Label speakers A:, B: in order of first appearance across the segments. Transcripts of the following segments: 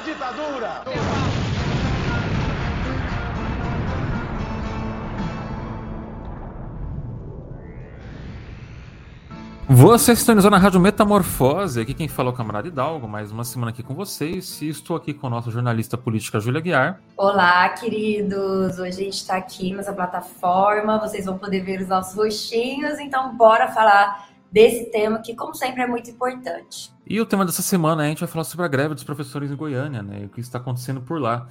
A: a ditadura!
B: Você sintonizou na Rádio Metamorfose, aqui quem falou é o camarada Hidalgo, mais uma semana aqui com vocês, e estou aqui com o nosso jornalista política Júlia Guiar.
C: Olá, queridos! Hoje a gente está aqui nessa plataforma, vocês vão poder ver os nossos rostinhos, então bora falar desse tema que, como sempre, é muito importante.
B: E o tema dessa semana a gente vai falar sobre a greve dos professores em Goiânia, né, e o que está acontecendo por lá.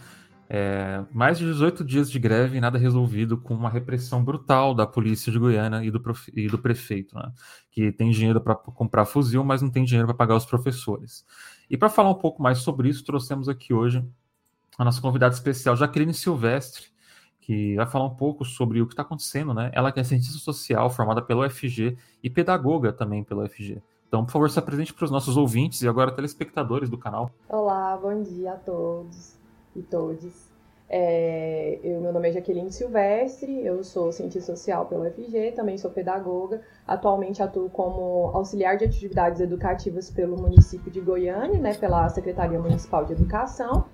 B: É, mais de 18 dias de greve e nada resolvido com uma repressão brutal da polícia de Goiânia e do, e do prefeito, né, que tem dinheiro para comprar fuzil, mas não tem dinheiro para pagar os professores. E para falar um pouco mais sobre isso, trouxemos aqui hoje a nossa convidada especial, Jaqueline Silvestre, que vai falar um pouco sobre o que está acontecendo, né? Ela que é cientista social, formada pela UFG e pedagoga também pela UFG. Então, por favor, se apresente para os nossos ouvintes e agora telespectadores do canal.
D: Olá, bom dia a todos e todes. É, eu, meu nome é Jaqueline Silvestre, eu sou cientista social pela UFG, também sou pedagoga. Atualmente atuo como auxiliar de atividades educativas pelo município de Goiânia, né, pela Secretaria Municipal de Educação.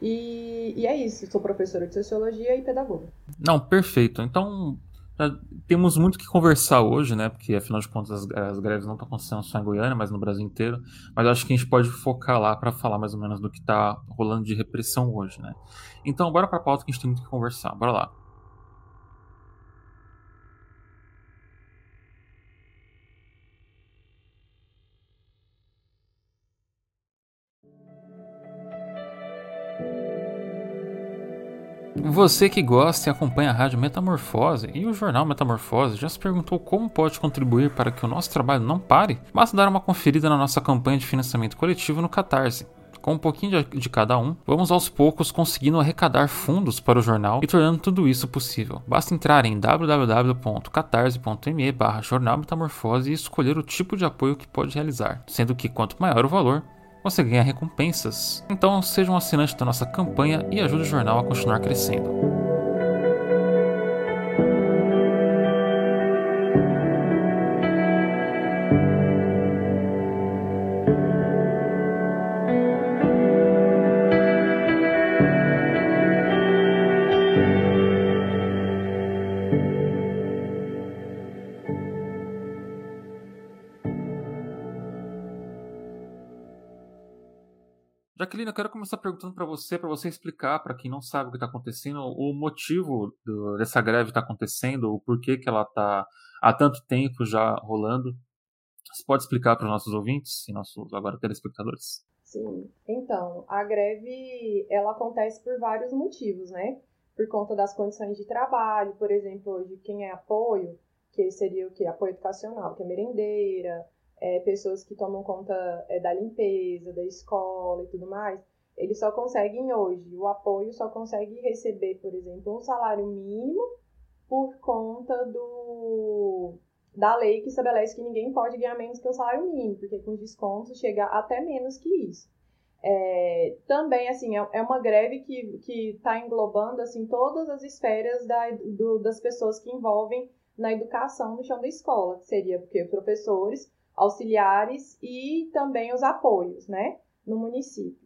D: E, e é isso, sou professora de sociologia e pedagoga.
B: Não, perfeito. Então, temos muito que conversar hoje, né? Porque afinal de contas as, as greves não estão acontecendo só em Goiânia, mas no Brasil inteiro. Mas acho que a gente pode focar lá para falar mais ou menos do que está rolando de repressão hoje, né? Então, bora para a pauta que a gente tem muito que conversar. Bora lá. Você que gosta e acompanha a Rádio Metamorfose e o jornal Metamorfose já se perguntou como pode contribuir para que o nosso trabalho não pare? Basta dar uma conferida na nossa campanha de financiamento coletivo no Catarse. Com um pouquinho de cada um, vamos aos poucos conseguindo arrecadar fundos para o jornal e tornando tudo isso possível. Basta entrar em www.catarse.me barra jornal metamorfose e escolher o tipo de apoio que pode realizar, sendo que quanto maior o valor, você ganha recompensas. Então seja um assinante da nossa campanha e ajude o jornal a continuar crescendo. Começar perguntando para você, para você explicar para quem não sabe o que está acontecendo, o motivo do, dessa greve está acontecendo, o porquê que ela está há tanto tempo já rolando. Você pode explicar para os nossos ouvintes e nossos agora telespectadores?
D: Sim. Então, a greve ela acontece por vários motivos, né? Por conta das condições de trabalho, por exemplo, hoje quem é apoio, que seria o que apoio educacional, que é merendeira, é, pessoas que tomam conta é, da limpeza, da escola e tudo mais, eles só conseguem hoje, o apoio só consegue receber, por exemplo, um salário mínimo por conta do da lei que estabelece que ninguém pode ganhar menos que o salário mínimo, porque com descontos chega até menos que isso. É, também, assim, é, é uma greve que está englobando, assim, todas as esferas da, do, das pessoas que envolvem na educação no chão da escola, que seria porque professores, auxiliares e também os apoios, né, no município.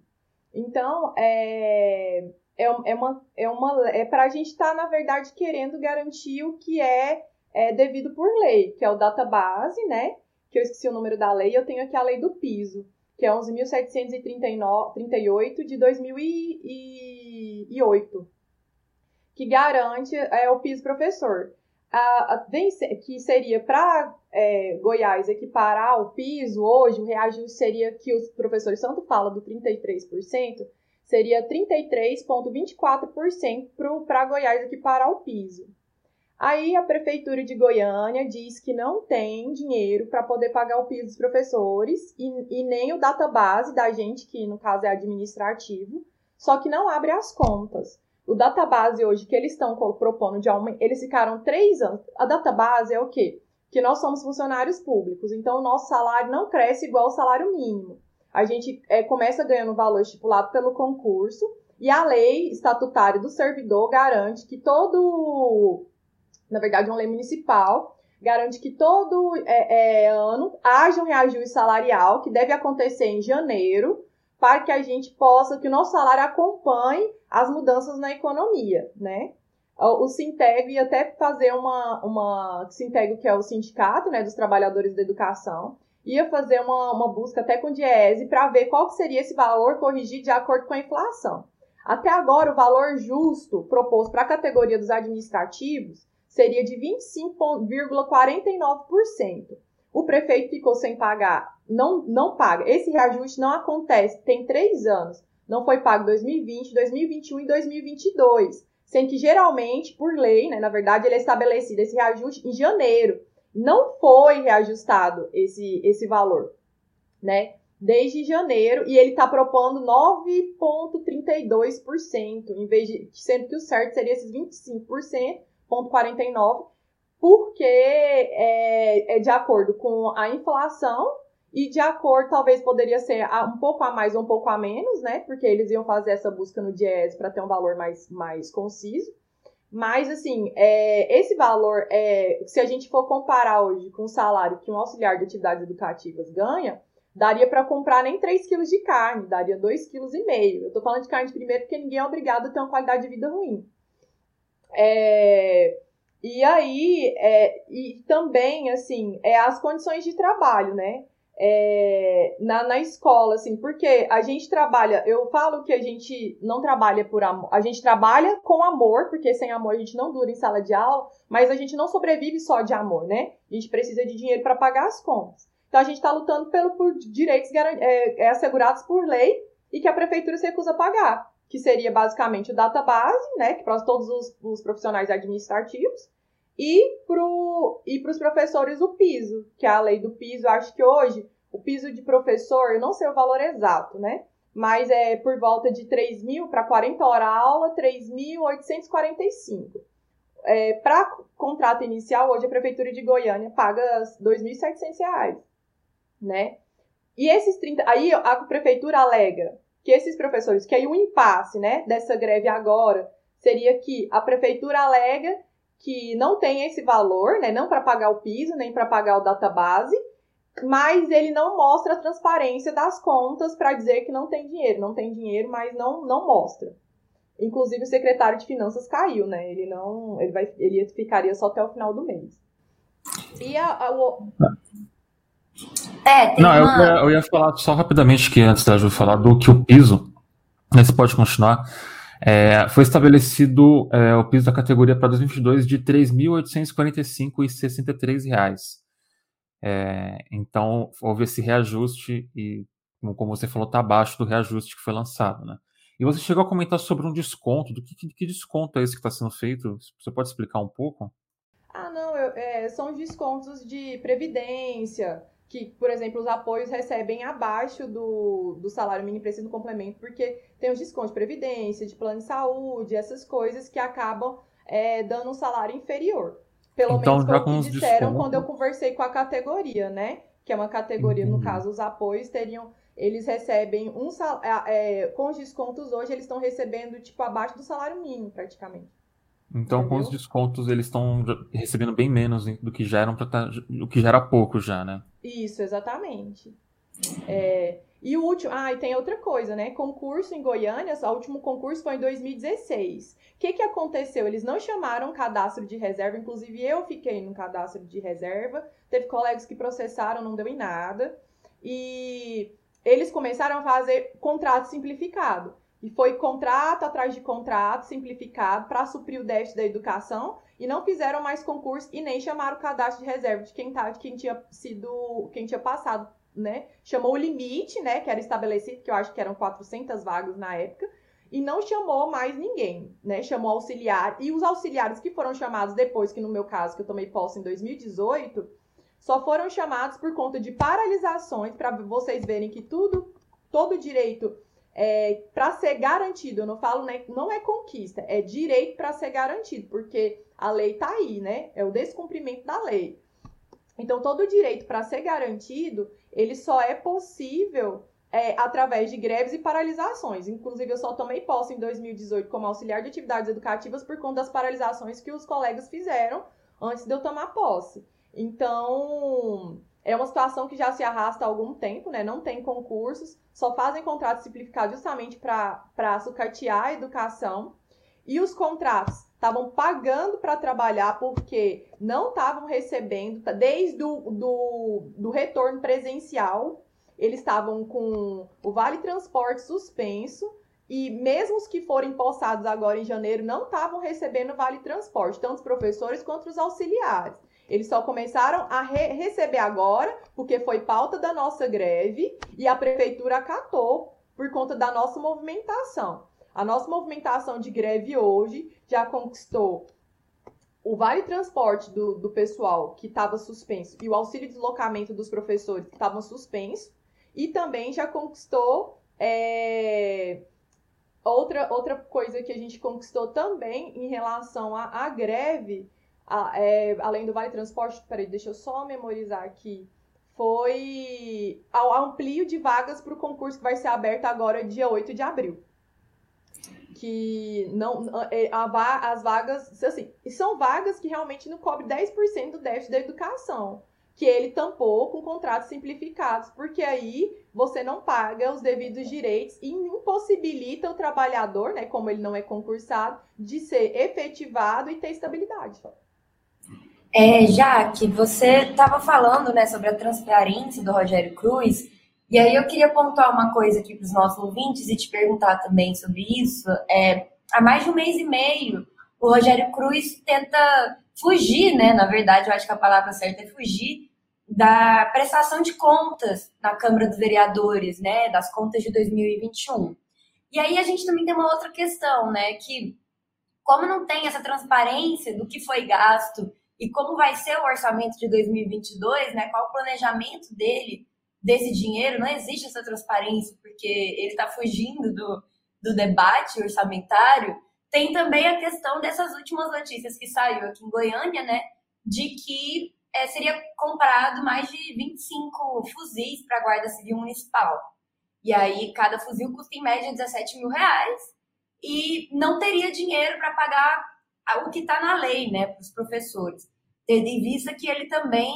D: Então, é, é, é uma, é uma, é para a gente estar, tá, na verdade, querendo garantir o que é, é devido por lei, que é o database, né, que eu esqueci o número da lei, eu tenho aqui a lei do piso, que é 11.738 de 2008, que garante é, o piso professor a, a, que seria para é, Goiás equiparar o piso, hoje o reajuste seria que os professores tanto falam do 33%, seria 33,24% para Goiás equiparar o piso. Aí a prefeitura de Goiânia diz que não tem dinheiro para poder pagar o piso dos professores e, e nem o database da gente, que no caso é administrativo, só que não abre as contas. O database hoje que eles estão propondo de aumento, eles ficaram três anos. A database é o quê? Que nós somos funcionários públicos, então o nosso salário não cresce igual o salário mínimo. A gente é, começa ganhando o valor estipulado pelo concurso e a lei estatutária do servidor garante que todo, na verdade, uma lei municipal garante que todo é, é, ano haja um reajuste salarial que deve acontecer em janeiro para que a gente possa, que o nosso salário acompanhe as mudanças na economia, né? O Sinteg ia até fazer uma, uma Sinteg, que é o sindicato né, dos trabalhadores da educação, ia fazer uma, uma busca até com Diese para ver qual seria esse valor corrigido de acordo com a inflação. Até agora, o valor justo proposto para a categoria dos administrativos seria de 25,49%. O prefeito ficou sem pagar, não, não paga. Esse reajuste não acontece, tem três anos. Não foi pago 2020, 2021 e 2022. Sendo que geralmente, por lei, né, na verdade, ele é estabelecido esse reajuste em janeiro. Não foi reajustado esse, esse valor, né? Desde janeiro, e ele está propondo 9,32%, em vez de. sendo que o certo seria esses 25%, 49%, porque é, é de acordo com a inflação e de acordo, talvez poderia ser um pouco a mais ou um pouco a menos, né? Porque eles iam fazer essa busca no Diese para ter um valor mais, mais conciso. Mas, assim, é, esse valor, é, se a gente for comparar hoje com o salário que um auxiliar de atividades educativas ganha, daria para comprar nem 3 quilos de carne, daria 2,5 kg. Eu estou falando de carne de primeiro porque ninguém é obrigado a ter uma qualidade de vida ruim. É, e aí, é, e também, assim, é as condições de trabalho, né? É, na, na escola, assim, porque a gente trabalha, eu falo que a gente não trabalha por amor, a gente trabalha com amor, porque sem amor a gente não dura em sala de aula, mas a gente não sobrevive só de amor, né? A gente precisa de dinheiro para pagar as contas. Então a gente está lutando pelo, por direitos é, é, assegurados por lei e que a prefeitura se recusa a pagar, que seria basicamente o database, né, que para todos os, os profissionais administrativos, e para os professores o piso, que é a lei do piso. Acho que hoje o piso de professor, eu não sei o valor exato, né? Mas é por volta de 3 mil para 40 horas a aula, 3.845. É, para contrato inicial, hoje a Prefeitura de Goiânia paga R$ 2.700, né? E esses 30. Aí a Prefeitura alega que esses professores, que aí o impasse, né, dessa greve agora, seria que a Prefeitura alega que não tem esse valor, né, não para pagar o piso, nem para pagar o database, mas ele não mostra a transparência das contas para dizer que não tem dinheiro. Não tem dinheiro, mas não, não mostra. Inclusive o secretário de finanças caiu, né? Ele não, ele vai, ele ficaria só até o final do mês. E a, a o...
B: É, não, uma... eu, ia, eu, ia falar só rapidamente que antes da Ju falar do que o piso, né, você pode continuar. É, foi estabelecido é, o piso da categoria para 2022 de R$ 3.845,63. É, então, houve esse reajuste e, como você falou, está abaixo do reajuste que foi lançado. Né? E você chegou a comentar sobre um desconto. Do que, que, que desconto é esse que está sendo feito? Você pode explicar um pouco?
D: Ah, não, eu, é, são descontos de previdência, que, por exemplo, os apoios recebem abaixo do, do salário mínimo precisa do complemento, porque tem os descontos de previdência, de plano de saúde, essas coisas que acabam é, dando um salário inferior. Pelo então, menos já com que disseram quando eu conversei com a categoria, né? Que é uma categoria, no caso, os apoios teriam. Eles recebem um é, com os descontos hoje, eles estão recebendo, tipo, abaixo do salário mínimo, praticamente.
B: Então, Entendeu? com os descontos, eles estão recebendo bem menos do que já eram pra tá, do que já era pouco já, né?
D: Isso, exatamente. É, e o último. Ah, e tem outra coisa, né? Concurso em Goiânia, o último concurso foi em 2016. O que, que aconteceu? Eles não chamaram cadastro de reserva, inclusive eu fiquei no cadastro de reserva. Teve colegas que processaram, não deu em nada. E eles começaram a fazer contrato simplificado. E foi contrato atrás de contrato simplificado para suprir o déficit da educação e não fizeram mais concurso e nem chamaram o cadastro de reserva de quem, tá, de quem tinha sido, quem tinha passado, né? Chamou o limite, né, que era estabelecido, que eu acho que eram 400 vagas na época, e não chamou mais ninguém, né? Chamou auxiliar e os auxiliares que foram chamados depois, que no meu caso, que eu tomei posse em 2018, só foram chamados por conta de paralisações para vocês verem que tudo, todo direito é, para ser garantido, eu não falo, né, não é conquista, é direito para ser garantido, porque a lei está aí, né? É o descumprimento da lei. Então, todo direito para ser garantido, ele só é possível é, através de greves e paralisações. Inclusive, eu só tomei posse em 2018 como auxiliar de atividades educativas por conta das paralisações que os colegas fizeram antes de eu tomar posse. Então, é uma situação que já se arrasta há algum tempo, né? Não tem concursos, só fazem contratos simplificados justamente para sucatear a educação. E os contratos estavam pagando para trabalhar porque não estavam recebendo, tá, desde o do, do retorno presencial, eles estavam com o Vale Transporte suspenso, e mesmo os que forem possados agora em janeiro não estavam recebendo Vale Transporte, tanto os professores quanto os auxiliares. Eles só começaram a re receber agora, porque foi pauta da nossa greve e a prefeitura acatou por conta da nossa movimentação. A nossa movimentação de greve hoje já conquistou o vale transporte do, do pessoal que estava suspenso e o auxílio de deslocamento dos professores que estavam suspensos e também já conquistou é, outra, outra coisa que a gente conquistou também em relação à greve a, é, além do Vale Transporte, peraí, deixa eu só memorizar aqui, foi ao amplio de vagas para o concurso que vai ser aberto agora, dia 8 de abril. Que não. É, a, as vagas, assim, são vagas que realmente não cobrem 10% do déficit da educação. Que ele tampou com contratos simplificados, porque aí você não paga os devidos direitos e impossibilita o trabalhador, né, como ele não é concursado, de ser efetivado e ter estabilidade.
C: É, já que você estava falando né, sobre a transparência do Rogério Cruz, e aí eu queria pontuar uma coisa aqui para os nossos ouvintes e te perguntar também sobre isso. É, há mais de um mês e meio, o Rogério Cruz tenta fugir, né? Na verdade, eu acho que a palavra certa é fugir da prestação de contas na Câmara dos Vereadores, né? Das contas de 2021. E aí a gente também tem uma outra questão, né? Que como não tem essa transparência do que foi gasto e como vai ser o orçamento de 2022, né? Qual o planejamento dele desse dinheiro? Não existe essa transparência porque ele está fugindo do, do debate orçamentário. Tem também a questão dessas últimas notícias que saiu aqui em Goiânia, né? De que é, seria comprado mais de 25 fuzis para a Guarda Civil Municipal. E aí, cada fuzil custa em média 17 mil reais e não teria dinheiro para pagar o que está na lei, né, para os professores. Tendo em vista que ele também,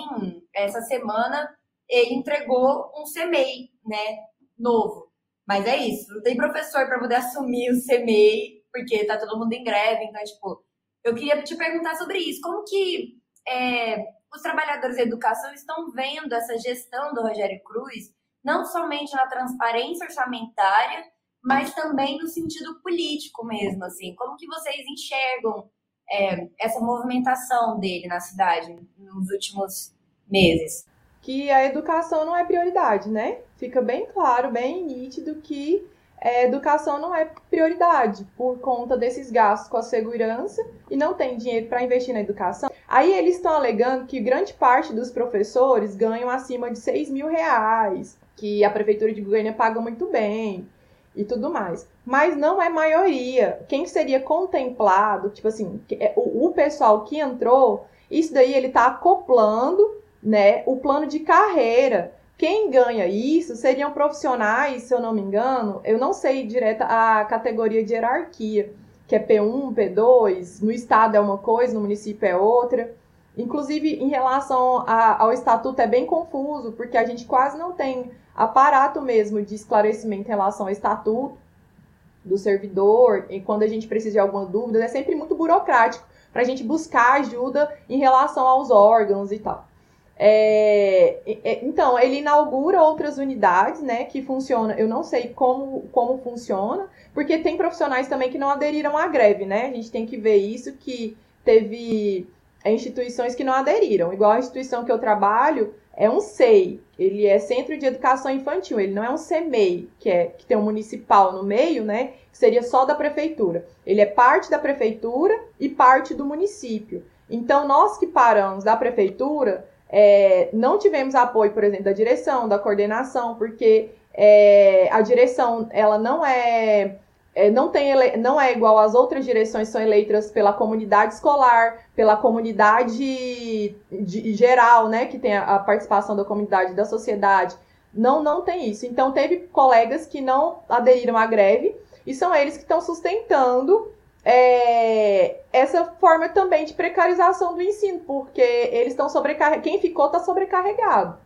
C: essa semana, ele entregou um CMEI, né, novo. Mas é isso, não tem professor para poder assumir o CMEI, porque tá todo mundo em greve, então, tipo, eu queria te perguntar sobre isso. Como que é, os trabalhadores da educação estão vendo essa gestão do Rogério Cruz, não somente na transparência orçamentária, mas também no sentido político mesmo, assim. Como que vocês enxergam é, essa movimentação dele na cidade nos últimos meses?
D: Que a educação não é prioridade, né? Fica bem claro, bem nítido que a é, educação não é prioridade por conta desses gastos com a segurança e não tem dinheiro para investir na educação. Aí eles estão alegando que grande parte dos professores ganham acima de 6 mil reais, que a prefeitura de Goiânia paga muito bem, e tudo mais. Mas não é maioria. Quem seria contemplado, tipo assim, é, o, o pessoal que entrou, isso daí ele tá acoplando, né, o plano de carreira. Quem ganha isso seriam profissionais, se eu não me engano, eu não sei direto a categoria de hierarquia, que é P1, P2, no estado é uma coisa, no município é outra. Inclusive, em relação a, ao estatuto, é bem confuso, porque a gente quase não tem aparato mesmo de esclarecimento em relação ao estatuto do servidor, e quando a gente precisa de alguma dúvida, é sempre muito burocrático para a gente buscar ajuda em relação aos órgãos e tal. É, é, então, ele inaugura outras unidades, né, que funciona, eu não sei como, como funciona, porque tem profissionais também que não aderiram à greve, né, a gente tem que ver isso, que teve instituições que não aderiram, igual a instituição que eu trabalho, é um SEI, ele é Centro de Educação Infantil, ele não é um CEMEI, que, é, que tem um municipal no meio, né? Que seria só da prefeitura. Ele é parte da prefeitura e parte do município. Então, nós que paramos da prefeitura, é, não tivemos apoio, por exemplo, da direção, da coordenação, porque é, a direção ela não é é, não, tem ele... não é igual às outras direções são eleitas pela comunidade escolar, pela comunidade de, geral, né, que tem a, a, participação da comunidade da sociedade. Não, não tem isso. Então teve colegas que não aderiram à greve e são eles que estão sustentando é, essa forma também de precarização do ensino, porque eles estão sobrecarregados. Quem ficou está sobrecarregado.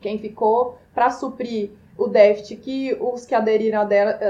D: quem ficou para suprir o déficit que os que aderiram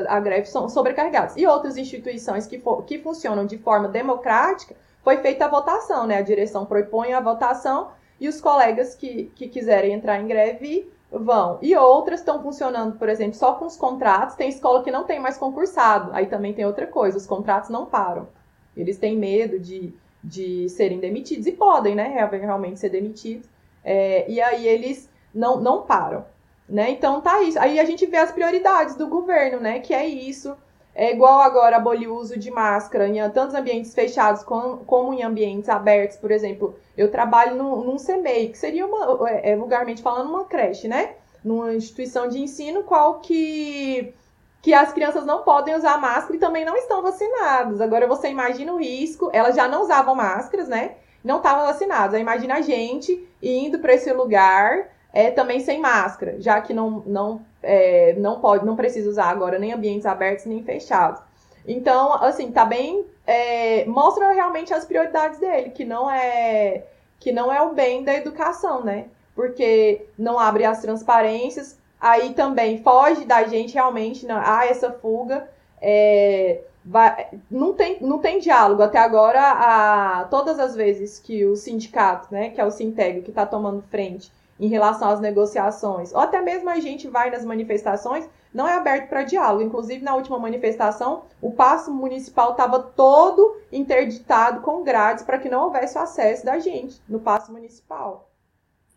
D: à greve são sobrecarregados. E outras instituições que, for, que funcionam de forma democrática, foi feita a votação, né? A direção propõe a votação e os colegas que, que quiserem entrar em greve vão. E outras estão funcionando, por exemplo, só com os contratos. Tem escola que não tem mais concursado. Aí também tem outra coisa, os contratos não param. Eles têm medo de, de serem demitidos e podem, né? Realmente ser demitidos. É, e aí eles não, não param. Né? Então tá isso. Aí a gente vê as prioridades do governo, né? Que é isso. É igual agora abolir o uso de máscara em tantos ambientes fechados como em ambientes abertos, por exemplo. Eu trabalho num, num CMEI, que seria uma, é, é, vulgarmente falando, uma creche, né? Numa instituição de ensino, qual que, que as crianças não podem usar máscara e também não estão vacinadas. Agora você imagina o risco, elas já não usavam máscaras, né? Não estavam vacinadas. Aí imagina a gente indo para esse lugar é, também sem máscara, já que não, não, é, não pode, não precisa usar agora nem ambientes abertos nem fechados. Então, assim, tá bem. É, mostra realmente as prioridades dele, que não é que não é o bem da educação, né? Porque não abre as transparências, aí também foge da gente realmente, não, ah, essa fuga. É, vai, não, tem, não tem diálogo. Até agora, a, todas as vezes que o sindicato, né, que é o Sinteg, que está tomando frente, em relação às negociações, ou até mesmo a gente vai nas manifestações, não é aberto para diálogo. Inclusive, na última manifestação, o passo municipal estava todo interditado com grades para que não houvesse o acesso da gente no passo municipal.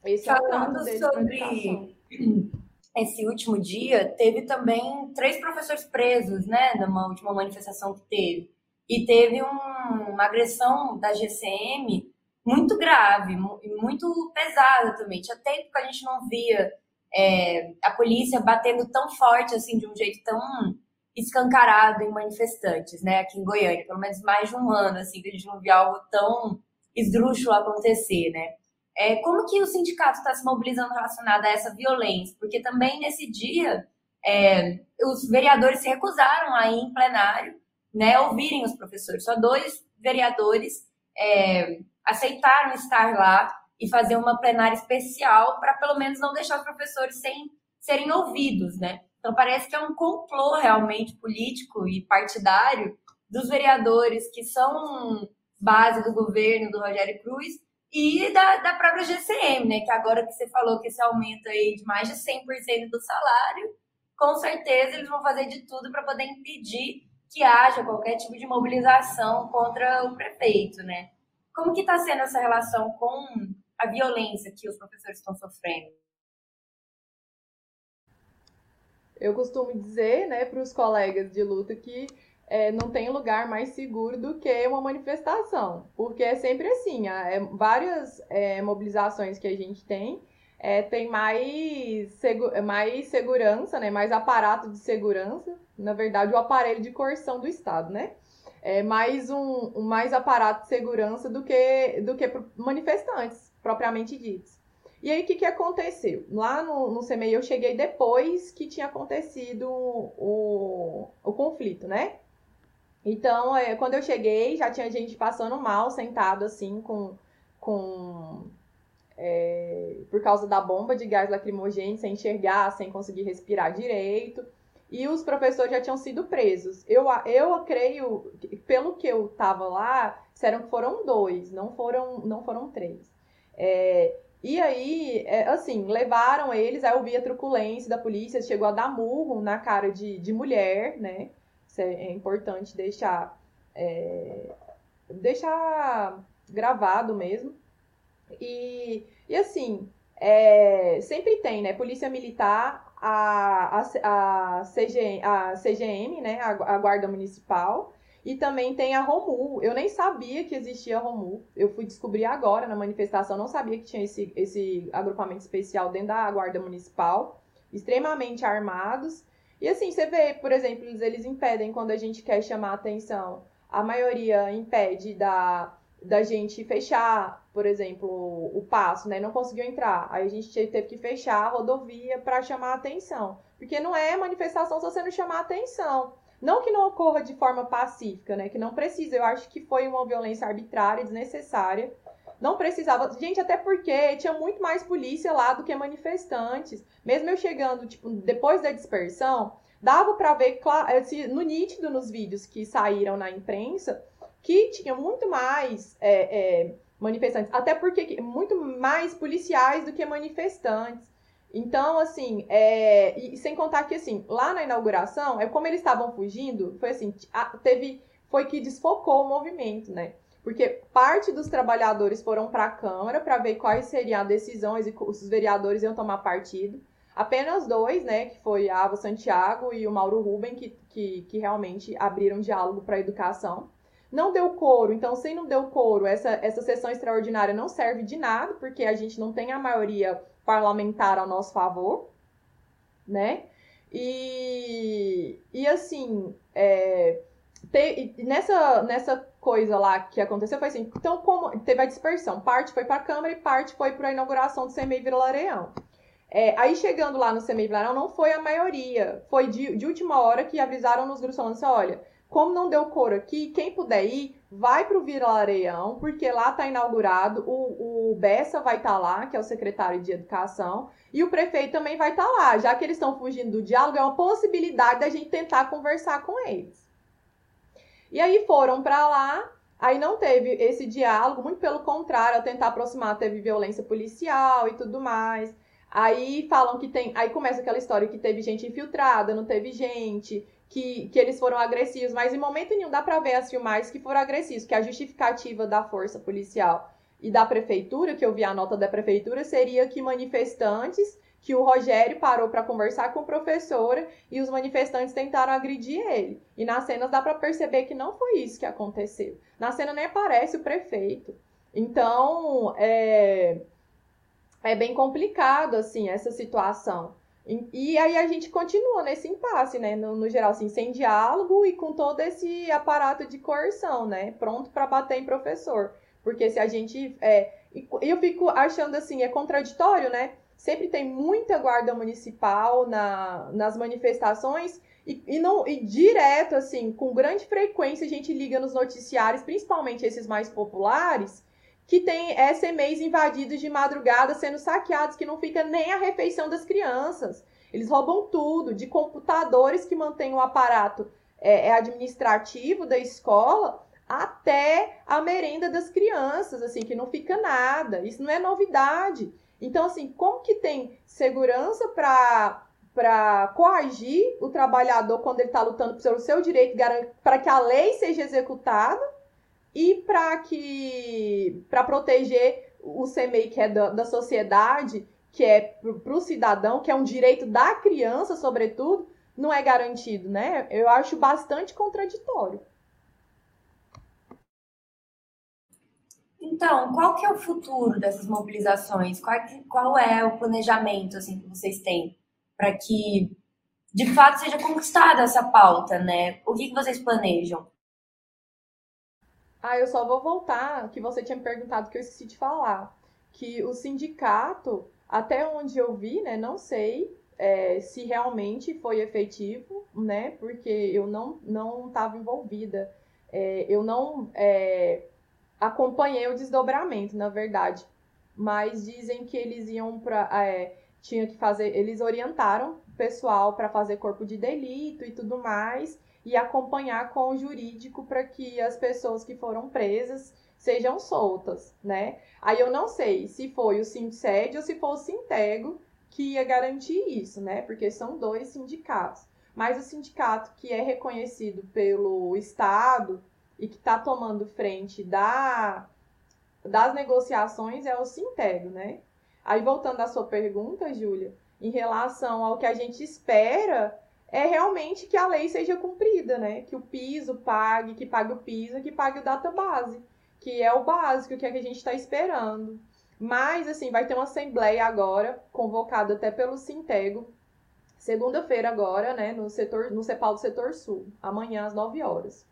C: Esse Falando é sobre esse último dia, teve também três professores presos, né, numa última manifestação que teve. E teve um, uma agressão da GCM muito grave, muito pesada também. Tinha tempo que a gente não via é, a polícia batendo tão forte, assim, de um jeito tão escancarado em manifestantes, né, aqui em Goiânia. Pelo menos mais de um ano, assim, que a gente não via algo tão esdrúxulo acontecer, né. É, como que o sindicato está se mobilizando relacionado a essa violência? Porque também nesse dia é, os vereadores se recusaram a ir em plenário, né, ouvirem os professores. Só dois vereadores é, aceitaram estar lá e fazer uma plenária especial para pelo menos não deixar os professores sem serem ouvidos, né? Então parece que é um complô realmente político e partidário dos vereadores que são base do governo do Rogério Cruz e da, da própria GCM, né? Que agora que você falou que esse aumento aí de mais de 100% do salário, com certeza eles vão fazer de tudo para poder impedir que haja qualquer tipo de mobilização contra o prefeito, né? Como que está sendo essa relação com a violência que os professores estão sofrendo?
D: Eu costumo dizer, né, para os colegas de luta que é, não tem lugar mais seguro do que uma manifestação, porque é sempre assim, é, várias é, mobilizações que a gente tem é, tem mais, segu mais segurança, né, mais aparato de segurança, na verdade o aparelho de coerção do Estado, né? É, mais um, um, mais aparato de segurança do que, do que manifestantes, propriamente ditos. E aí, o que, que aconteceu? Lá no, no CMEI eu cheguei depois que tinha acontecido o, o conflito, né? Então, é, quando eu cheguei, já tinha gente passando mal, sentado assim, com. com é, por causa da bomba de gás lacrimogêneo, sem enxergar, sem conseguir respirar direito e os professores já tinham sido presos. Eu, eu creio, pelo que eu estava lá, disseram que foram dois, não foram, não foram três. É, e aí, é, assim, levaram eles, aí eu vi a truculência da polícia, chegou a dar murro na cara de, de mulher, né? Isso é, é importante deixar, é, deixar gravado mesmo. E, e assim, é, sempre tem, né? Polícia Militar a, a, a, CG, a CGM, né, a, a, Guarda Municipal, e também tem a Romu. Eu nem sabia que existia a Romu. Eu fui descobrir agora na manifestação, não sabia que tinha esse, esse agrupamento especial dentro da Guarda Municipal, extremamente armados. E assim, você vê, por exemplo, eles impedem quando a gente quer chamar atenção. A maioria impede da da gente fechar, por exemplo, o passo, né? Não conseguiu entrar. Aí a gente teve que fechar a rodovia para chamar a atenção. Porque não é manifestação se você não chamar a atenção. Não que não ocorra de forma pacífica, né? Que não precisa. Eu acho que foi uma violência arbitrária, desnecessária. não precisava. Gente, até porque tinha muito mais polícia lá do que manifestantes. Mesmo eu chegando, tipo, depois da dispersão, dava para ver no nítido nos vídeos que saíram na imprensa que tinha muito mais é, é, manifestantes, até porque muito mais policiais do que manifestantes. Então, assim, é, e sem contar que, assim, lá na inauguração, é como eles estavam fugindo, foi assim, teve, foi que desfocou o movimento, né? Porque parte dos trabalhadores foram para a Câmara para ver quais seriam as decisões e os vereadores iam tomar partido. Apenas dois, né, que foi a Ava Santiago e o Mauro Ruben, que, que, que realmente abriram diálogo para a educação. Não deu coro, então se não deu coro, essa, essa sessão extraordinária não serve de nada, porque a gente não tem a maioria parlamentar ao nosso favor, né? E, e assim, é, te, nessa, nessa coisa lá que aconteceu, foi assim, então como teve a dispersão, parte foi para a Câmara e parte foi para a inauguração do CMEI Vila Lareão. É, aí chegando lá no CMEI Vila Lareão, não foi a maioria, foi de, de última hora que avisaram nos grupos falando assim, olha, como não deu cor aqui, quem puder ir, vai para o Vila Areião, porque lá está inaugurado, o, o Bessa vai estar tá lá, que é o secretário de Educação, e o prefeito também vai estar tá lá. Já que eles estão fugindo do diálogo, é uma possibilidade da gente tentar conversar com eles. E aí foram para lá, aí não teve esse diálogo, muito pelo contrário, ao tentar aproximar, teve violência policial e tudo mais. Aí falam que tem. Aí começa aquela história que teve gente infiltrada, não teve gente que, que eles foram agressivos, mas em momento nenhum dá para ver as filmagens que foram agressivos, que a justificativa da força policial e da prefeitura, que eu vi a nota da prefeitura, seria que manifestantes, que o Rogério parou para conversar com a professora e os manifestantes tentaram agredir ele. E nas cenas dá para perceber que não foi isso que aconteceu. Na cena nem aparece o prefeito. Então, é, é bem complicado, assim, essa situação. E aí a gente continua nesse impasse, né? No, no, geral, assim, sem diálogo e com todo esse aparato de coerção, né? Pronto para bater em professor. Porque se a gente. É, eu fico achando assim, é contraditório, né? Sempre tem muita guarda municipal na, nas manifestações e, e, não, e direto, assim, com grande frequência a gente liga nos noticiários, principalmente esses mais populares, que tem SMEs invadidos de madrugada sendo saqueados, que não fica nem a refeição das crianças. Eles roubam tudo, de computadores que mantêm o aparato é, é administrativo da escola até a merenda das crianças, assim, que não fica nada. Isso não é novidade. Então, assim, como que tem segurança para para coagir o trabalhador quando ele está lutando pelo seu direito, para que a lei seja executada, e para que para proteger o CMEI que é da, da sociedade, que é para o cidadão, que é um direito da criança, sobretudo, não é garantido, né? Eu acho bastante contraditório.
C: Então, qual que é o futuro dessas mobilizações? Qual, é, qual é o planejamento assim que vocês têm para que de fato seja conquistada essa pauta, né? O que, que vocês planejam?
D: Ah, eu só vou voltar, que você tinha me perguntado que eu esqueci de falar. Que o sindicato, até onde eu vi, né, não sei é, se realmente foi efetivo, né, porque eu não não estava envolvida. É, eu não é, acompanhei o desdobramento, na verdade. Mas dizem que eles iam para. É, tinha que fazer. Eles orientaram o pessoal para fazer corpo de delito e tudo mais e acompanhar com o jurídico para que as pessoas que foram presas sejam soltas, né? Aí eu não sei se foi o Sintsed ou se foi o Sintego que ia garantir isso, né? Porque são dois sindicatos. Mas o sindicato que é reconhecido pelo Estado e que está tomando frente da, das negociações é o Sintego, né? Aí voltando à sua pergunta, Júlia, em relação ao que a gente espera é realmente que a lei seja cumprida, né? Que o piso pague, que pague o piso, que pague o database, que é o básico, que é que a gente está esperando. Mas, assim, vai ter uma assembleia agora, convocada até pelo Sintego, segunda-feira agora, né, no setor, no CEPAL do Setor Sul, amanhã às 9 horas.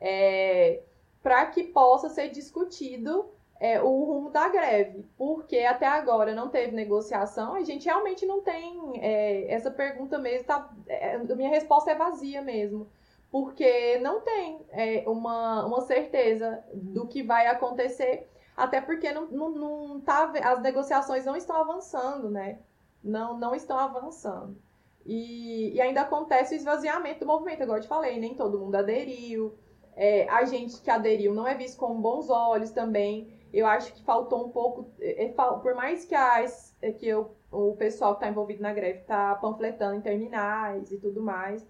D: É, para que possa ser discutido é, o rumo da greve, porque até agora não teve negociação, a gente realmente não tem é, essa pergunta mesmo, tá, é, minha resposta é vazia mesmo, porque não tem é, uma, uma certeza do que vai acontecer, até porque não, não, não tá, as negociações não estão avançando, né? Não, não estão avançando. E, e ainda acontece o esvaziamento do movimento, agora eu te falei, nem todo mundo aderiu. É, a gente que aderiu não é visto com bons olhos também. Eu acho que faltou um pouco, é, é por mais que, as, é, que eu, o pessoal que está envolvido na greve está panfletando em terminais e tudo mais,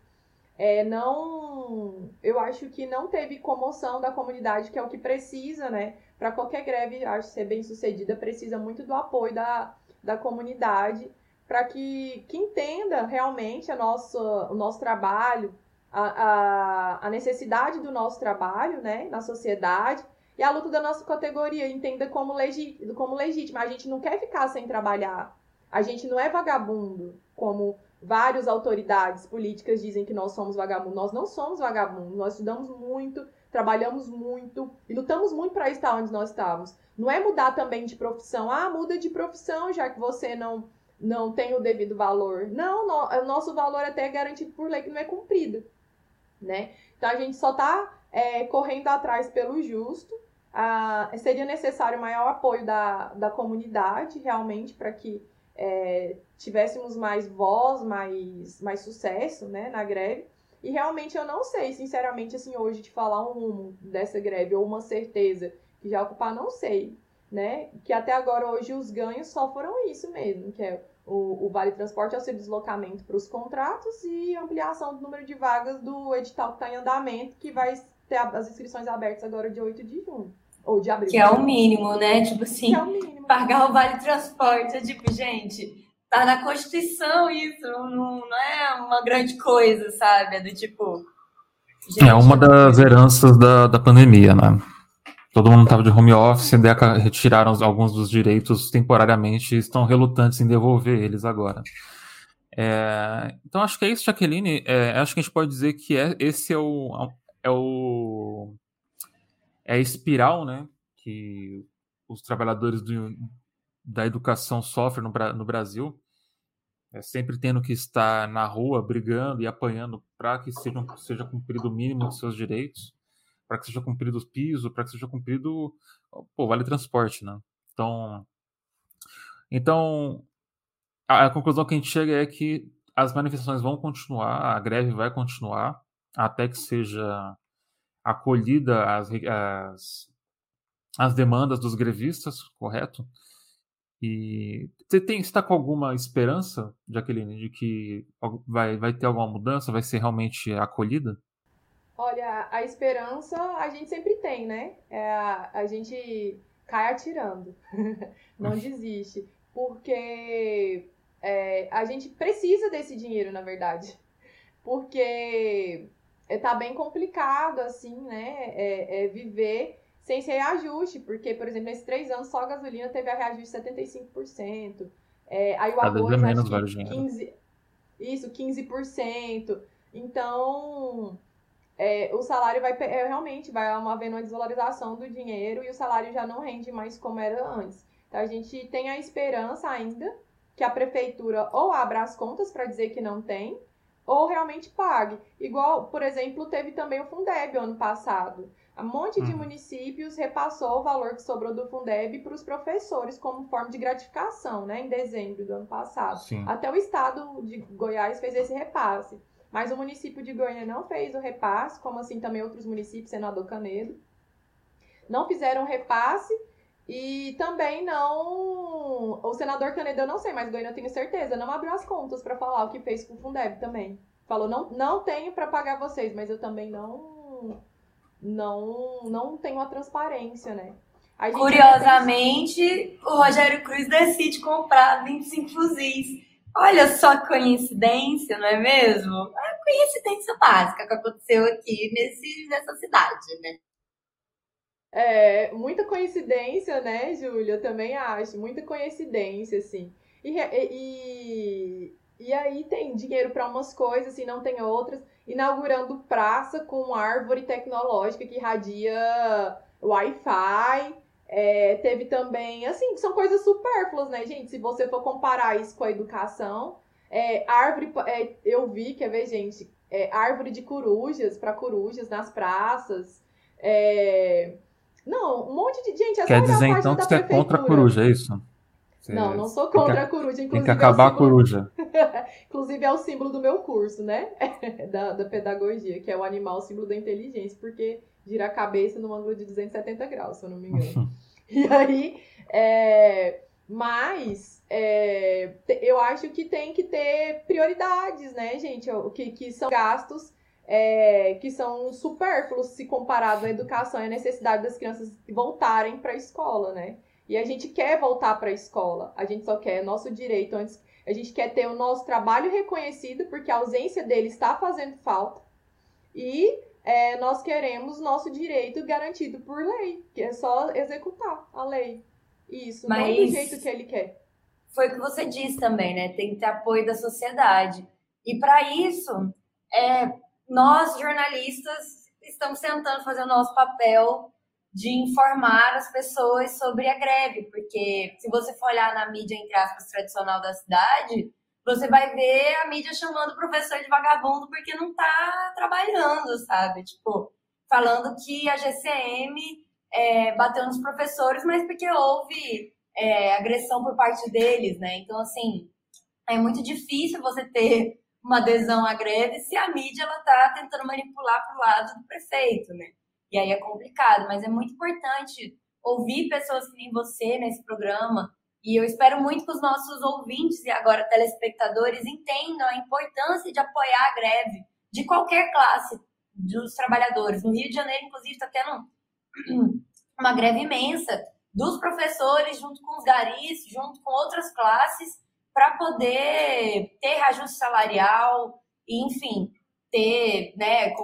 D: é, não, eu acho que não teve comoção da comunidade, que é o que precisa, né? Para qualquer greve, acho ser bem sucedida, precisa muito do apoio da, da comunidade para que, que entenda realmente a nossa, o nosso trabalho, a, a, a, necessidade do nosso trabalho né, na sociedade e a luta da nossa categoria, entenda como, legi, como legítima. A gente não quer ficar sem trabalhar. A gente não é vagabundo, como várias autoridades políticas dizem que nós somos vagabundos. Nós não somos vagabundos, nós estudamos muito, trabalhamos muito e lutamos muito para estar onde nós estamos. Não é mudar também de profissão. Ah, muda de profissão, já que você não não tem o devido valor. Não, no, o nosso valor até é garantido por lei que não é cumprida, né? Então a gente só está é, correndo atrás pelo justo. Ah, seria necessário maior apoio da, da comunidade, realmente, para que é, tivéssemos mais voz, mais, mais sucesso né, na greve. E realmente eu não sei, sinceramente, assim, hoje, de falar um rumo dessa greve ou uma certeza que já ocupar, não sei. Né? Que até agora, hoje, os ganhos só foram isso mesmo, que é o, o Vale Transporte auxílio deslocamento para os contratos e ampliação do número de vagas do edital que está em andamento, que vai ter as inscrições abertas agora de 8 de junho. Ou de abril.
C: Que é o mínimo, né? Tipo assim, é o mínimo. pagar o Vale Transporte. É tipo, gente, tá na Constituição isso, não, não é uma grande coisa, sabe? É do tipo.
B: Gente, é uma das heranças da, da pandemia, né? todo mundo estava de home office, retiraram alguns dos direitos temporariamente e estão relutantes em devolver eles agora. É, então acho que é isso, Jaqueline. É, acho que a gente pode dizer que é, esse é o, é o é a espiral, né, que os trabalhadores do, da educação sofrem no, no Brasil, é sempre tendo que estar na rua brigando e apanhando para que seja, seja cumprido o mínimo de seus direitos para que seja cumprido o piso, para que seja cumprido o vale transporte, né? Então, então a, a, conclusão que a gente chega é que as manifestações vão continuar, a greve vai continuar até que seja acolhida as, as, as demandas dos grevistas, correto? E você tem está com alguma esperança, Jaqueline, de que vai, vai ter alguma mudança, vai ser realmente acolhida?
D: Olha, a esperança a gente sempre tem, né? É, a, gente cai atirando, não desiste, porque é, a gente precisa desse dinheiro, na verdade, porque tá bem complicado, assim, né? É, é viver sem ser reajuste, porque, por exemplo, nesses três anos só a gasolina teve a reajuste de 75%, é, aí o arroz,
B: menos, acho que
D: 15%, isso, 15%, então é, o salário vai é, realmente vai havendo uma desvalorização do dinheiro e o salário já não rende mais como era antes. Então a gente tem a esperança ainda que a prefeitura ou abra as contas para dizer que não tem, ou realmente pague. Igual, por exemplo, teve também o Fundeb ano passado. Um monte de uhum. municípios repassou o valor que sobrou do Fundeb para os professores como forma de gratificação, né, em dezembro do ano passado. Sim. Até o estado de Goiás fez esse repasse. Mas o município de Goiânia não fez o repasse, como assim também outros municípios, Senador Canedo, não fizeram repasse e também não. O senador Canedo, eu não sei, mas Goiânia eu tenho certeza, não abriu as contas para falar o que fez com o Fundeb também. Falou, não, não tenho para pagar vocês, mas eu também não. Não, não tenho a transparência, né?
C: A Curiosamente, o Rogério Cruz decide comprar 25 fuzis Olha só que coincidência, não é mesmo? É coincidência básica que aconteceu aqui nesse, nessa cidade, né?
D: É, muita coincidência, né, Júlia? Também acho. Muita coincidência, assim. E, e, e aí tem dinheiro para umas coisas, assim, não tem outras. Inaugurando praça com árvore tecnológica que irradia Wi-Fi. É, teve também, assim, são coisas supérfluas, né, gente? Se você for comparar isso com a educação, é, árvore, é, eu vi, quer ver, gente, é, árvore de corujas para corujas nas praças, é, Não, um monte de gente. É
B: Quer dizer então que você é contra a coruja, é isso?
D: Você não, não sou contra que, a coruja. Inclusive,
B: tem que acabar é símbolo... a coruja.
D: inclusive, é o símbolo do meu curso, né? da, da pedagogia, que é o animal símbolo da inteligência, porque gira a cabeça no ângulo de 270 graus, se eu não me engano. e aí, é... mas é... eu acho que tem que ter prioridades, né, gente? Que, que são gastos é, que são supérfluos se comparado à educação e à necessidade das crianças voltarem para a escola, né? E a gente quer voltar para a escola, a gente só quer nosso direito antes, a gente quer ter o nosso trabalho reconhecido, porque a ausência dele está fazendo falta, e é, nós queremos nosso direito garantido por lei, que é só executar a lei. Isso, Mas... não do jeito que ele quer.
C: Foi o que você disse também, né? Tem que ter apoio da sociedade. E para isso, é, nós, jornalistas, estamos tentando fazer o nosso papel de informar as pessoas sobre a greve, porque se você for olhar na mídia, entre aspas, tradicional da cidade, você vai ver a mídia chamando o professor de vagabundo porque não está trabalhando, sabe? Tipo, falando que a GCM é, bateu nos professores, mas porque houve é, agressão por parte deles, né? Então, assim, é muito difícil você ter uma adesão à greve se a mídia está tentando manipular para o lado do prefeito, né? E aí é complicado, mas é muito importante ouvir pessoas que nem você nesse programa. E eu espero muito que os nossos ouvintes e agora telespectadores entendam a importância de apoiar a greve de qualquer classe dos trabalhadores. No Rio de Janeiro, inclusive, está tendo uma greve imensa dos professores junto com os garis, junto com outras classes, para poder ter reajuste salarial, e, enfim, ter, né,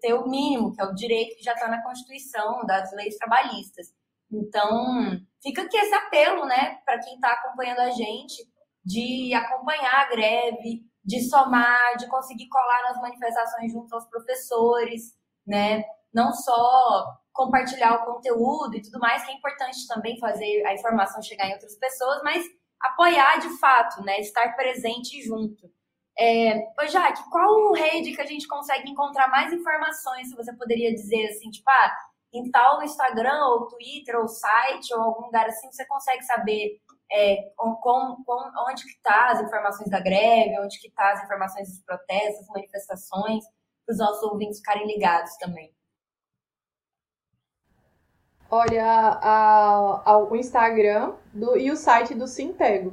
C: ter o mínimo, que é o direito que já está na Constituição, das leis trabalhistas. Então, fica aqui esse apelo, né, para quem está acompanhando a gente, de acompanhar a greve, de somar, de conseguir colar nas manifestações junto aos professores, né, não só compartilhar o conteúdo e tudo mais, que é importante também fazer a informação chegar em outras pessoas, mas apoiar de fato, né? Estar presente junto. É, ô Jaque, qual rede que a gente consegue encontrar mais informações, se você poderia dizer assim, tipo, ah, em tal Instagram, ou Twitter, ou site, ou algum lugar assim, você consegue saber é, com, com, onde que está as informações da greve, onde que está as informações dos protestos, manifestações, para os nossos ouvintes ficarem ligados também.
D: Olha, a, a, o Instagram do, e o site do Sintego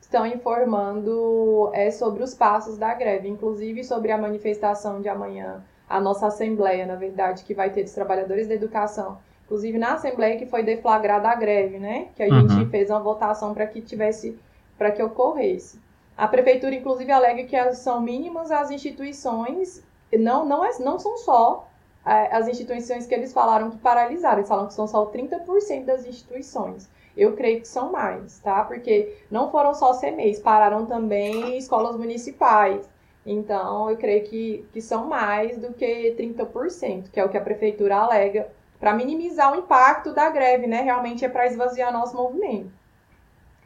D: estão informando é, sobre os passos da greve, inclusive sobre a manifestação de amanhã, a nossa assembleia, na verdade, que vai ter dos trabalhadores da educação. Inclusive na assembleia que foi deflagrada a greve, né? Que a uhum. gente fez uma votação para que tivesse, para que ocorresse. A prefeitura, inclusive, alega que são mínimas as instituições, não, não, é, não são só as instituições que eles falaram que paralisaram, eles falam que são só 30% das instituições. Eu creio que são mais, tá? Porque não foram só CMEs, pararam também escolas municipais. Então, eu creio que, que são mais do que 30%, que é o que a prefeitura alega, para minimizar o impacto da greve, né? Realmente é para esvaziar nosso movimento.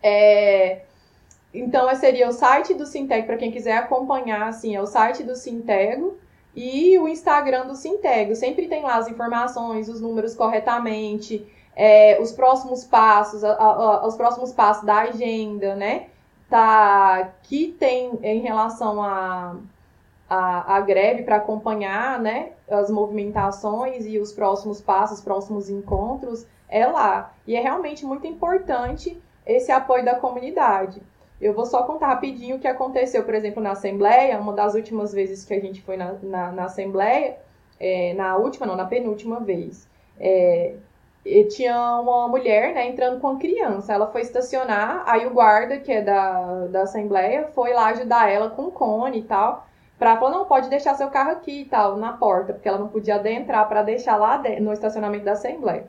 D: É, então, seria o site do Sinteg, para quem quiser acompanhar, assim, é o site do Sintego, e o Instagram do Sintego. Sempre tem lá as informações, os números corretamente, é, os próximos passos, a, a, os próximos passos da agenda, né? Tá, que tem em relação a, a, a greve para acompanhar né, as movimentações e os próximos passos, os próximos encontros, é lá. E é realmente muito importante esse apoio da comunidade. Eu vou só contar rapidinho o que aconteceu, por exemplo, na Assembleia, uma das últimas vezes que a gente foi na, na, na Assembleia, é, na última, não, na penúltima vez. É, tinha uma mulher, né, entrando com uma criança. Ela foi estacionar, aí o guarda, que é da, da Assembleia, foi lá ajudar ela com o cone e tal. Pra falar, não, pode deixar seu carro aqui e tal, na porta, porque ela não podia adentrar para deixar lá no estacionamento da Assembleia.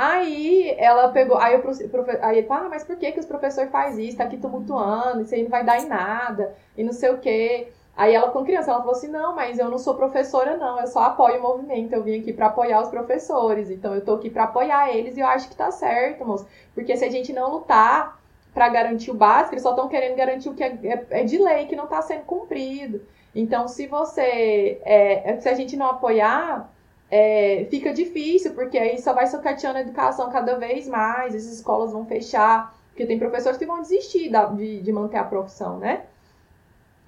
D: Aí ela pegou, aí, o profe, aí ele ah, mas por que, que os professores faz isso? Tá aqui tumultuando, isso aí não vai dar em nada, e não sei o quê. Aí ela com criança, ela falou assim, não, mas eu não sou professora não, eu só apoio o movimento, eu vim aqui para apoiar os professores, então eu tô aqui para apoiar eles e eu acho que tá certo, moço. Porque se a gente não lutar para garantir o básico, eles só estão querendo garantir o que é, é, é, de lei, que não tá sendo cumprido. Então, se você, é, se a gente não apoiar, é, fica difícil, porque aí só vai socateando a educação cada vez mais, as escolas vão fechar, porque tem professores que vão desistir da, de, de manter a profissão, né?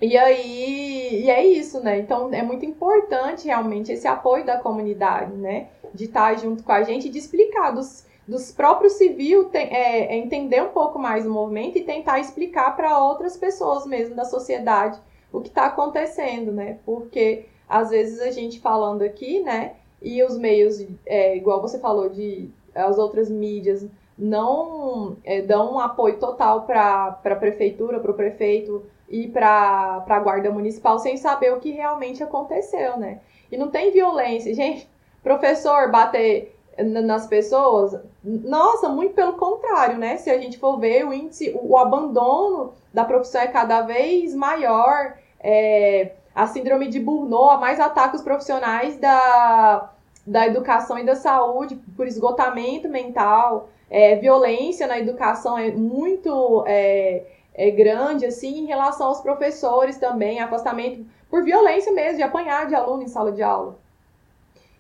D: E aí, e é isso, né? Então é muito importante realmente esse apoio da comunidade, né? De estar junto com a gente de explicar dos, dos próprios civis, é, é entender um pouco mais o movimento e tentar explicar para outras pessoas mesmo da sociedade o que está acontecendo, né? Porque às vezes a gente falando aqui, né? E os meios, é, igual você falou, de as outras mídias não é, dão um apoio total para a prefeitura, para o prefeito e para a guarda municipal sem saber o que realmente aconteceu, né? E não tem violência. Gente, professor bater nas pessoas, nossa, muito pelo contrário, né? Se a gente for ver o índice, o, abandono da profissão é cada vez maior. É, a síndrome de Burnout mais ataca os profissionais da, da educação e da saúde por esgotamento mental. É, violência na educação é muito é, é grande, assim, em relação aos professores também, afastamento por violência mesmo, de apanhar de aluno em sala de aula.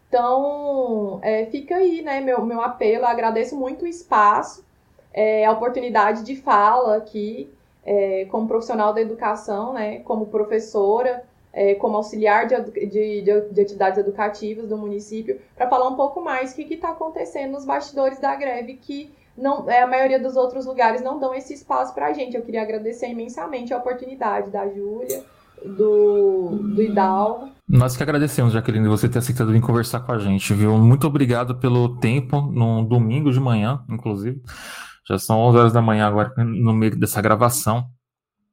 D: Então, é, fica aí, né, meu, meu apelo. Eu agradeço muito o espaço, é, a oportunidade de fala aqui, é, como profissional da educação, né, como professora, é, como auxiliar de, de, de, atividades educativas do município, para falar um pouco mais o que está acontecendo nos bastidores da greve, que não, é, a maioria dos outros lugares não dão esse espaço para a gente. Eu queria agradecer imensamente a oportunidade da Júlia, do, do Hidalgo.
B: Nós que agradecemos, Jaqueline, você ter aceitado vir conversar com a gente, viu? Muito obrigado pelo tempo, num domingo de manhã, inclusive. Já são 11 horas da manhã agora, no meio dessa gravação.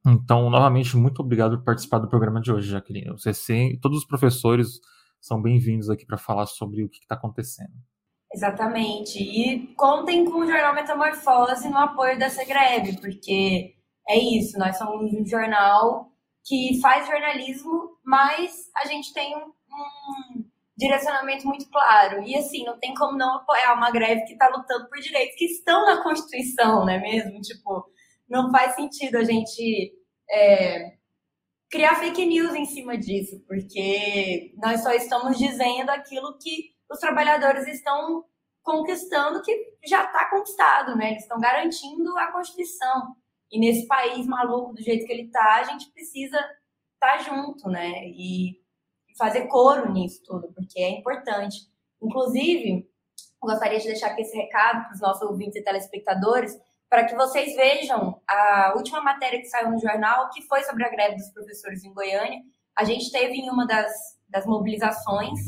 B: Então, novamente, muito obrigado por participar do programa de hoje, Jaqueline. Você sim, todos os professores são bem-vindos aqui para falar sobre o que está acontecendo.
C: Exatamente. E contem com o Jornal Metamorfose no apoio dessa greve, porque é isso, nós somos um jornal que faz jornalismo, mas a gente tem um, um direcionamento muito claro. E assim, não tem como não apoiar uma greve que está lutando por direitos que estão na Constituição, não é mesmo? Tipo, não faz sentido a gente é, criar fake news em cima disso, porque nós só estamos dizendo aquilo que os trabalhadores estão conquistando que já está conquistado, né? Eles estão garantindo a Constituição. E nesse país maluco do jeito que ele está, a gente precisa estar tá junto, né? E fazer coro nisso tudo, porque é importante. Inclusive, gostaria de deixar aqui esse recado para os nossos ouvintes e telespectadores, para que vocês vejam a última matéria que saiu no jornal, que foi sobre a greve dos professores em Goiânia. A gente teve em uma das, das mobilizações,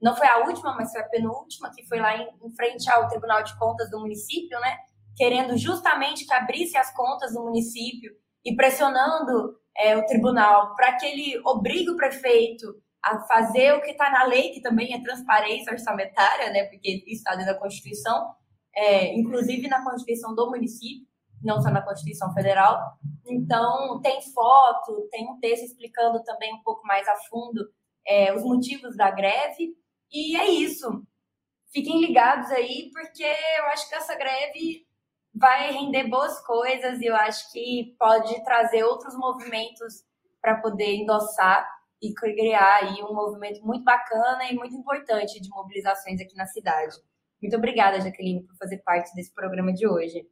C: não foi a última, mas foi a penúltima, que foi lá em, em frente ao Tribunal de Contas do município, né? Querendo justamente que abrisse as contas do município e pressionando é, o tribunal para que ele obrigue o prefeito a fazer o que está na lei, que também é transparência orçamentária, né? Porque isso está dentro da Constituição, é, inclusive na Constituição do município, não só na Constituição Federal. Então, tem foto, tem um texto explicando também um pouco mais a fundo é, os motivos da greve. E é isso. Fiquem ligados aí, porque eu acho que essa greve vai render boas coisas e eu acho que pode trazer outros movimentos para poder endossar e criar aí um movimento muito bacana e muito importante de mobilizações aqui na cidade. Muito obrigada, Jaqueline, por fazer parte desse programa de hoje.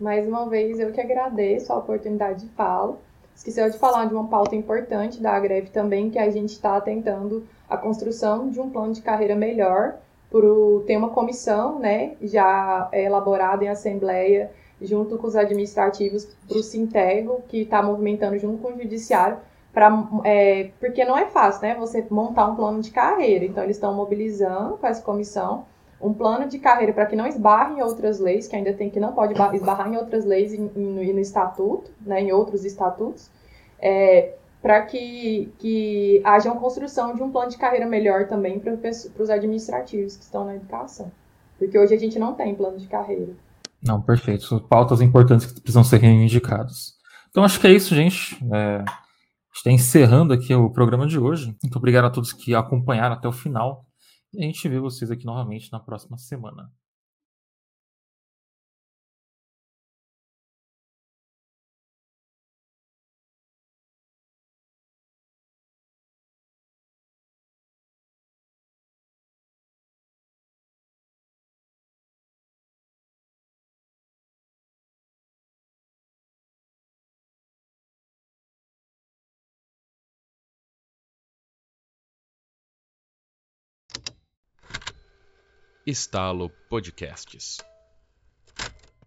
D: Mais uma vez, eu que agradeço a oportunidade de fala. Esqueceu de falar de uma pauta importante da greve também, que a gente está tentando a construção de um plano de carreira melhor. Por, tem uma comissão né, já elaborada em assembleia, junto com os administrativos, para o Sintego, que está movimentando junto com o Judiciário, pra, é, porque não é fácil né, você montar um plano de carreira. Então, eles estão mobilizando com essa comissão um plano de carreira para que não esbarre em outras leis, que ainda tem que não pode esbarrar em outras leis e, no, no, estatuto, né, em outros estatutos, é, para que, que haja uma construção de um plano de carreira melhor também para os administrativos que estão na educação. Porque hoje a gente não tem plano de carreira.
B: Não, perfeito. São pautas importantes que precisam ser reivindicadas. Então acho que é isso, gente. É, a gente está encerrando aqui o programa de hoje. Muito obrigado a todos que acompanharam até o final. E a gente vê vocês aqui novamente na próxima semana.
A: Estalo Podcasts.